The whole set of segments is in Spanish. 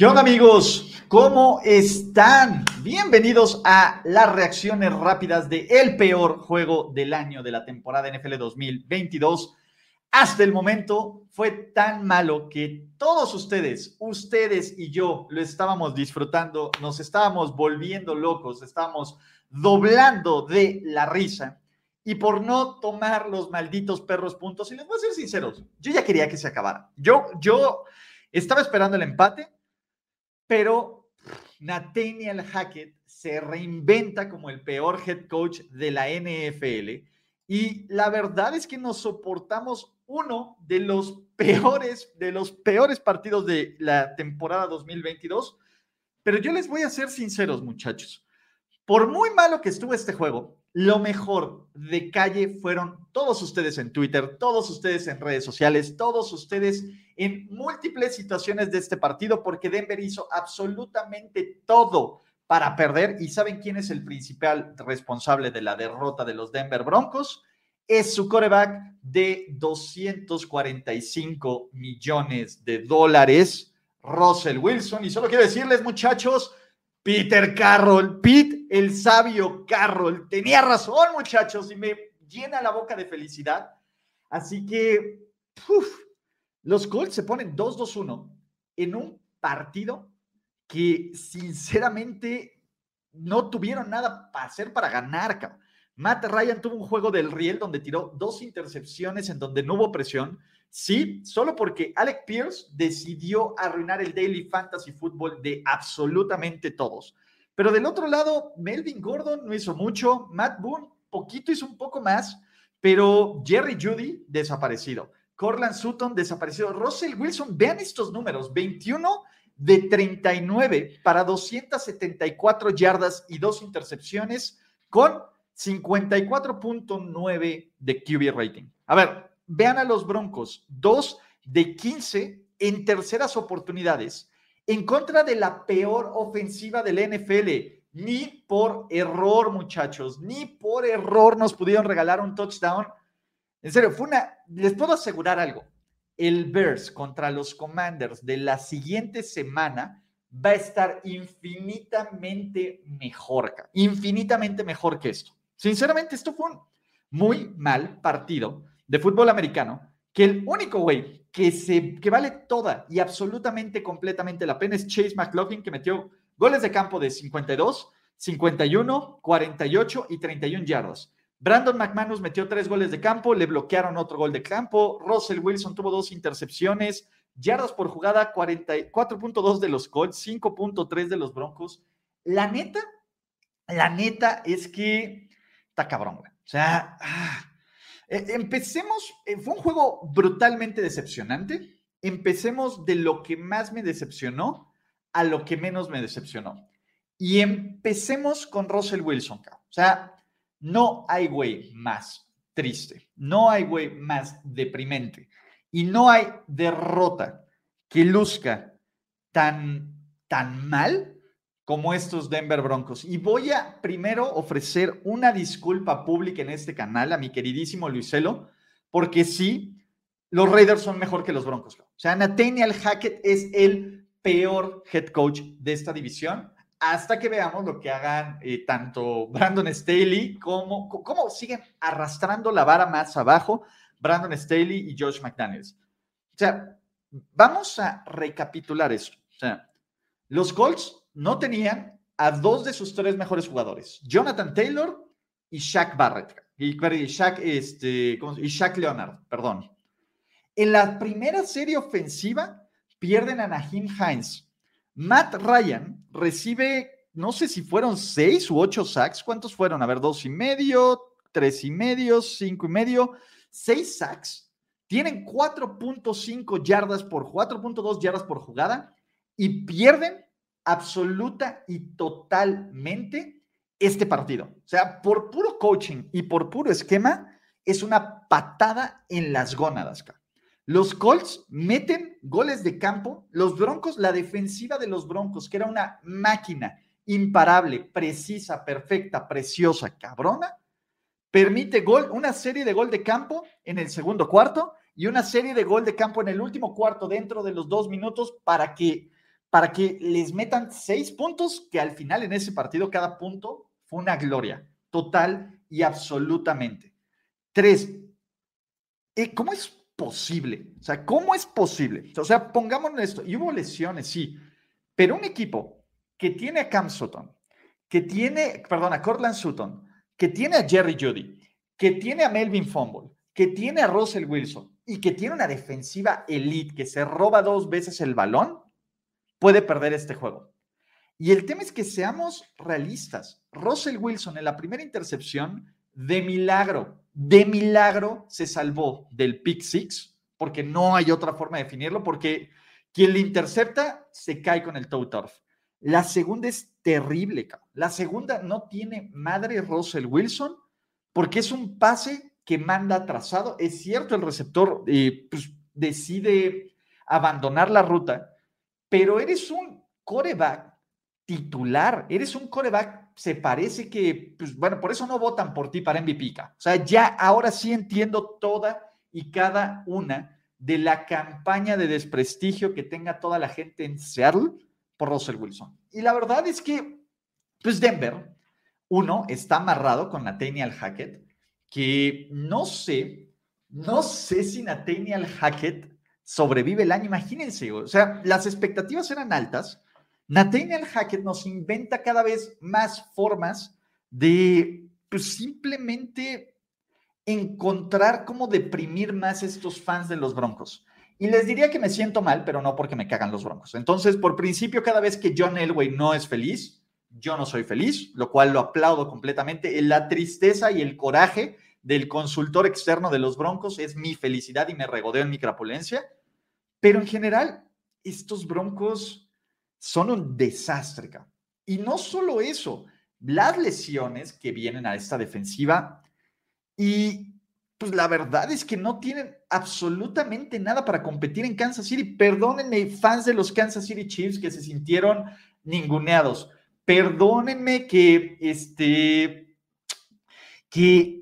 ¿Qué onda amigos? ¿Cómo están? Bienvenidos a las reacciones rápidas de el peor juego del año de la temporada NFL 2022. Hasta el momento fue tan malo que todos ustedes, ustedes y yo lo estábamos disfrutando, nos estábamos volviendo locos, estábamos doblando de la risa. Y por no tomar los malditos perros puntos, y les voy a ser sinceros, yo ya quería que se acabara. Yo, yo estaba esperando el empate, pero Nathaniel Hackett se reinventa como el peor head coach de la NFL y la verdad es que nos soportamos uno de los peores, de los peores partidos de la temporada 2022. Pero yo les voy a ser sinceros, muchachos. Por muy malo que estuvo este juego, lo mejor de calle fueron todos ustedes en Twitter, todos ustedes en redes sociales, todos ustedes en múltiples situaciones de este partido, porque Denver hizo absolutamente todo para perder. ¿Y saben quién es el principal responsable de la derrota de los Denver Broncos? es su coreback de 245 millones de dólares, Russell Wilson. Y solo quiero decirles, muchachos, Peter Carroll, Pete, el sabio Carroll, tenía razón, muchachos, y me llena la boca de felicidad. Así que, los Colts se ponen 2-2-1 en un partido que sinceramente no tuvieron nada para hacer para ganar. Matt Ryan tuvo un juego del riel donde tiró dos intercepciones en donde no hubo presión. Sí, solo porque Alec Pierce decidió arruinar el Daily Fantasy Football de absolutamente todos. Pero del otro lado, Melvin Gordon no hizo mucho, Matt Boone poquito hizo un poco más, pero Jerry Judy desaparecido. Corland Sutton desaparecido. Russell Wilson, vean estos números, 21 de 39 para 274 yardas y dos intercepciones con 54.9 de QB rating. A ver, vean a los Broncos, 2 de 15 en terceras oportunidades, en contra de la peor ofensiva del NFL. Ni por error, muchachos, ni por error nos pudieron regalar un touchdown. En serio, fue una, les puedo asegurar algo. El Bears contra los Commanders de la siguiente semana va a estar infinitamente mejor, infinitamente mejor que esto. Sinceramente, esto fue un muy mal partido de fútbol americano, que el único güey que, se, que vale toda y absolutamente, completamente la pena es Chase McLaughlin, que metió goles de campo de 52, 51, 48 y 31 yardas. Brandon McManus metió tres goles de campo, le bloquearon otro gol de campo. Russell Wilson tuvo dos intercepciones, yardas por jugada, 44.2 de los Colts, 5.3 de los Broncos. La neta, la neta es que está cabrón, güey. O sea, ah, e, empecemos, eh, fue un juego brutalmente decepcionante. Empecemos de lo que más me decepcionó a lo que menos me decepcionó. Y empecemos con Russell Wilson. O sea, no hay güey más triste, no hay güey más deprimente y no hay derrota que luzca tan, tan mal como estos Denver Broncos. Y voy a primero ofrecer una disculpa pública en este canal a mi queridísimo Luiselo, porque sí, los Raiders son mejor que los Broncos. O sea, Nathaniel Hackett es el peor head coach de esta división hasta que veamos lo que hagan eh, tanto Brandon Staley como cómo siguen arrastrando la vara más abajo Brandon Staley y Josh McDaniels. O sea, vamos a recapitular esto. O sea, los Colts no tenían a dos de sus tres mejores jugadores, Jonathan Taylor y Shaq Barrett, y, Shaq, este, y Shaq Leonard, perdón. En la primera serie ofensiva pierden a Nahim Hines. Matt Ryan recibe, no sé si fueron seis u ocho sacks. ¿Cuántos fueron? A ver, dos y medio, tres y medio, cinco y medio, seis sacks tienen 4.5 yardas por 4.2 yardas por jugada y pierden absoluta y totalmente este partido. O sea, por puro coaching y por puro esquema, es una patada en las gónadas. Los Colts meten goles de campo, los Broncos, la defensiva de los Broncos, que era una máquina imparable, precisa, perfecta, preciosa, cabrona, permite gol, una serie de gol de campo en el segundo cuarto y una serie de gol de campo en el último cuarto dentro de los dos minutos para que, para que les metan seis puntos, que al final en ese partido cada punto fue una gloria, total y absolutamente. Tres, eh, ¿cómo es posible? O sea, ¿cómo es posible? O sea, pongámonos esto, y hubo lesiones, sí, pero un equipo que tiene a Cam Sutton, que tiene, perdón, a Cortland Sutton, que tiene a Jerry Judy, que tiene a Melvin Fumble, que tiene a Russell Wilson y que tiene una defensiva elite que se roba dos veces el balón, puede perder este juego. Y el tema es que seamos realistas. Russell Wilson en la primera intercepción, de milagro, de milagro se salvó del pick six, porque no hay otra forma de definirlo, porque quien le intercepta se cae con el toe turf. La segunda es terrible, La segunda no tiene madre Russell Wilson porque es un pase que manda atrasado. Es cierto, el receptor eh, pues, decide abandonar la ruta, pero eres un coreback titular, eres un coreback, se parece que, pues bueno, por eso no votan por ti para MVP. O sea, ya ahora sí entiendo toda y cada una de la campaña de desprestigio que tenga toda la gente en Seattle por Russell Wilson. Y la verdad es que, pues Denver, uno, está amarrado con Nathaniel Hackett, que no sé, no sé si Nathaniel Hackett sobrevive el año. Imagínense, o sea, las expectativas eran altas. Nathaniel Hackett nos inventa cada vez más formas de pues, simplemente encontrar cómo deprimir más estos fans de los Broncos. Y les diría que me siento mal, pero no porque me cagan los broncos. Entonces, por principio, cada vez que John Elway no es feliz, yo no soy feliz, lo cual lo aplaudo completamente. La tristeza y el coraje del consultor externo de los broncos es mi felicidad y me regodeo en mi crapulencia. Pero en general, estos broncos son un desastre. Y no solo eso, las lesiones que vienen a esta defensiva y pues la verdad es que no tienen absolutamente nada para competir en Kansas City. Perdónenme, fans de los Kansas City Chiefs que se sintieron ninguneados. Perdónenme que, este, que,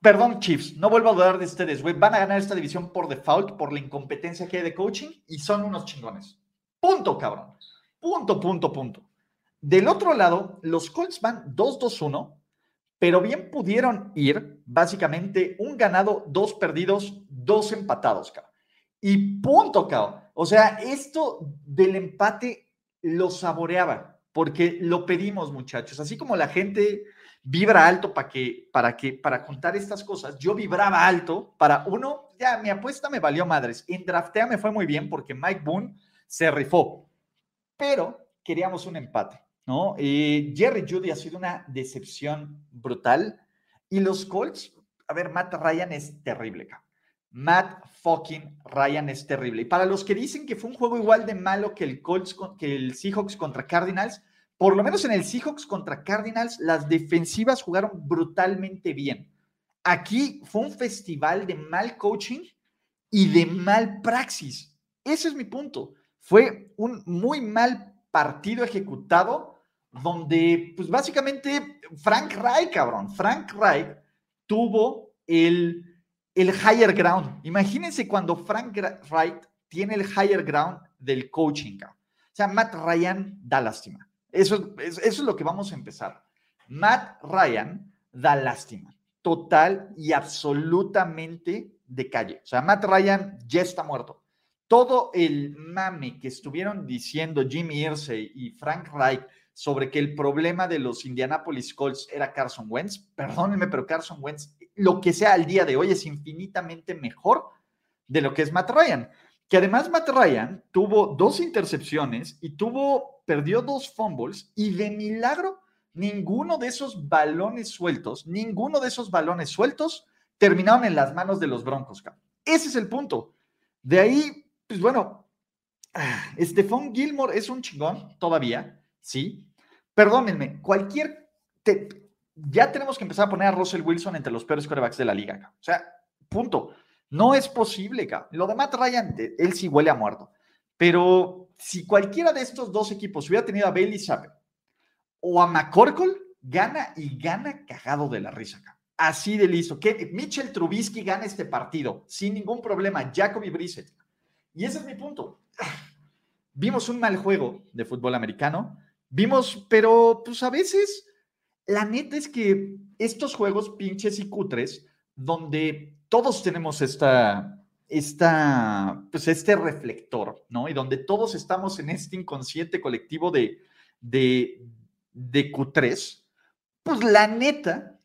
perdón, Chiefs, no vuelvo a dudar de ustedes, güey. Van a ganar esta división por default, por la incompetencia que hay de coaching y son unos chingones. Punto, cabrón. Punto, punto, punto. Del otro lado, los Colts van 2-2-1 pero bien pudieron ir básicamente un ganado, dos perdidos, dos empatados, cabrón. Y punto, cabrón. O sea, esto del empate lo saboreaba, porque lo pedimos, muchachos. Así como la gente vibra alto para que, para que, para contar estas cosas, yo vibraba alto para uno, ya mi apuesta me valió madres. En draftea me fue muy bien porque Mike Boone se rifó, pero queríamos un empate. ¿no? Eh, Jerry Judy ha sido una decepción brutal. Y los Colts, a ver, Matt Ryan es terrible, Matt fucking Ryan es terrible. Y para los que dicen que fue un juego igual de malo que el Colts, que el Seahawks contra Cardinals, por lo menos en el Seahawks contra Cardinals, las defensivas jugaron brutalmente bien. Aquí fue un festival de mal coaching y de mal praxis. Ese es mi punto. Fue un muy mal partido ejecutado donde, pues básicamente, Frank Reich, cabrón, Frank Reich tuvo el, el higher ground. Imagínense cuando Frank Reich tiene el higher ground del coaching. O sea, Matt Ryan da lástima. Eso, eso es lo que vamos a empezar. Matt Ryan da lástima. Total y absolutamente de calle. O sea, Matt Ryan ya está muerto. Todo el mame que estuvieron diciendo Jimmy Irsay y Frank Reich sobre que el problema de los Indianapolis Colts era Carson Wentz. Perdónenme, pero Carson Wentz, lo que sea al día de hoy, es infinitamente mejor de lo que es Matt Ryan. Que además Matt Ryan tuvo dos intercepciones y tuvo, perdió dos fumbles y de milagro ninguno de esos balones sueltos, ninguno de esos balones sueltos terminaron en las manos de los Broncos. Ese es el punto. De ahí, pues bueno, Stephon Gilmore es un chingón todavía, ¿sí? Perdónenme, cualquier... ya tenemos que empezar a poner a Russell Wilson entre los peores quarterbacks de la liga. O sea, punto. No es posible, cabrón. Lo de Matt Ryan, él sí huele a muerto. Pero si cualquiera de estos dos equipos hubiera tenido a Bailey Zapper o a McCorkle, gana y gana cagado de la risa, cabrón. Así de listo. Que Mitchell Trubisky gana este partido sin ningún problema. Jacoby Brissett. Y ese es mi punto. Vimos un mal juego de fútbol americano. Vimos, pero pues a veces la neta es que estos juegos pinches y cutres, donde todos tenemos esta, esta, pues este reflector, ¿no? Y donde todos estamos en este inconsciente colectivo de, de, de Q3, pues la neta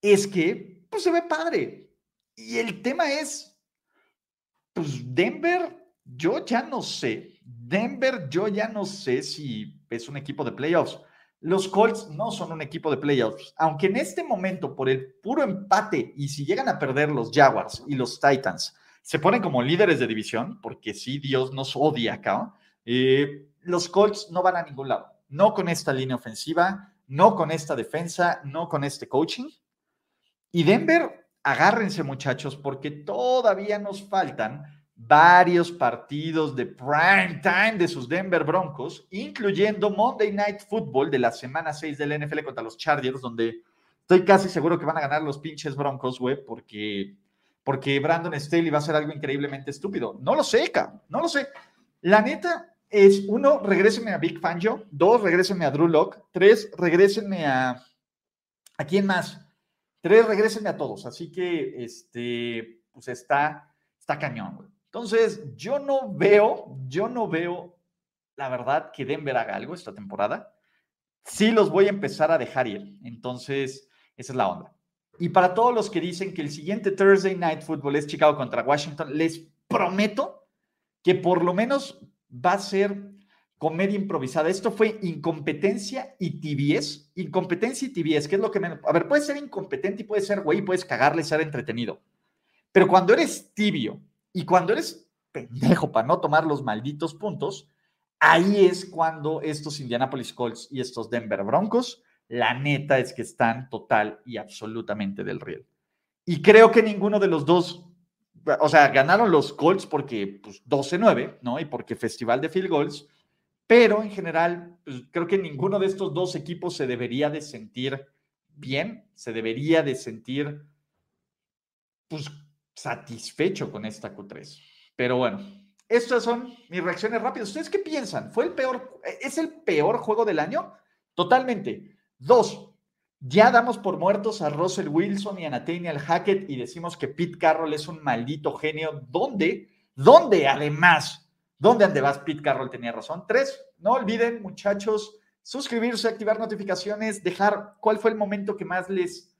es que pues se ve padre. Y el tema es, pues Denver, yo ya no sé, Denver, yo ya no sé si es un equipo de playoffs. Los Colts no son un equipo de playoffs, aunque en este momento, por el puro empate, y si llegan a perder los Jaguars y los Titans, se ponen como líderes de división, porque sí, Dios nos odia acá, eh, los Colts no van a ningún lado. No con esta línea ofensiva, no con esta defensa, no con este coaching. Y Denver, agárrense muchachos, porque todavía nos faltan varios partidos de prime time de sus Denver Broncos, incluyendo Monday Night Football de la semana 6 del NFL contra los Chargers, donde estoy casi seguro que van a ganar los pinches Broncos, güey, porque, porque Brandon Staley va a ser algo increíblemente estúpido. No lo sé, cabrón, no lo sé. La neta es, uno, regrésenme a Big Fangio, dos, regrésenme a Drew Locke, tres, regrésenme a... ¿A quién más? Tres, regrésenme a todos. Así que, este, pues está, está cañón, güey. Entonces, yo no veo, yo no veo, la verdad, que Denver haga algo esta temporada. Sí los voy a empezar a dejar ir. Entonces, esa es la onda. Y para todos los que dicen que el siguiente Thursday Night Football es Chicago contra Washington, les prometo que por lo menos va a ser comedia improvisada. Esto fue incompetencia y tibiez. Incompetencia y tibiez, ¿qué es lo que menos? A ver, puede ser incompetente y puede ser güey, puedes cagarle, ser entretenido. Pero cuando eres tibio y cuando eres pendejo para no tomar los malditos puntos, ahí es cuando estos Indianapolis Colts y estos Denver Broncos, la neta es que están total y absolutamente del riel. Y creo que ninguno de los dos, o sea, ganaron los Colts porque pues, 12-9, ¿no? Y porque Festival de Field Goals, pero en general, pues, creo que ninguno de estos dos equipos se debería de sentir bien, se debería de sentir, pues, satisfecho con esta Q3. Pero bueno, estas son mis reacciones rápidas. ¿Ustedes qué piensan? ¿Fue el peor? ¿Es el peor juego del año? Totalmente. Dos, ya damos por muertos a Russell Wilson y a Nathaniel Hackett y decimos que Pete Carroll es un maldito genio. ¿Dónde? ¿Dónde además? ¿Dónde vas? Pete Carroll tenía razón. Tres, no olviden, muchachos, suscribirse, activar notificaciones, dejar cuál fue el momento que más les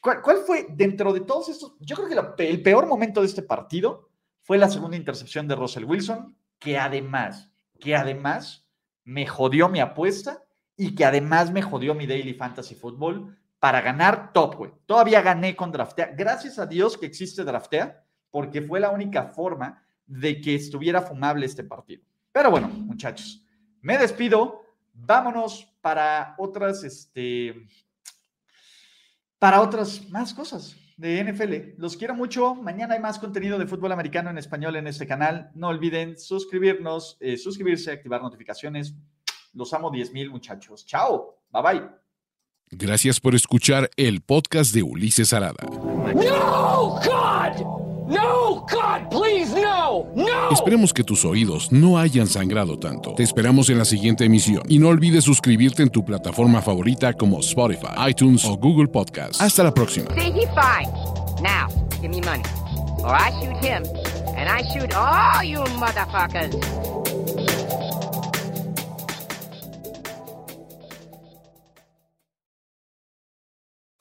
¿Cuál, fue dentro de todos estos? Yo creo que el peor momento de este partido fue la segunda intercepción de Russell Wilson, que además, que además me jodió mi apuesta y que además me jodió mi Daily Fantasy Football para ganar top, güey. Todavía gané con Draftea. Gracias a Dios que existe Draftea, porque fue la única forma de que estuviera fumable este partido. Pero bueno, muchachos, me despido. Vámonos para otras, este, para otras más cosas de NFL. Los quiero mucho. Mañana hay más contenido de fútbol americano en español en este canal. No olviden suscribirnos, eh, suscribirse, activar notificaciones. Los amo 10 mil muchachos. Chao. Bye bye. Gracias por escuchar el podcast de Ulises Arada. No, God! No, God, please, no, no. Esperemos que tus oídos no hayan sangrado tanto. Te esperamos en la siguiente emisión y no olvides suscribirte en tu plataforma favorita como Spotify, iTunes o Google Podcast. Hasta la próxima. Now, give me money, or I shoot him, and I shoot all you motherfuckers.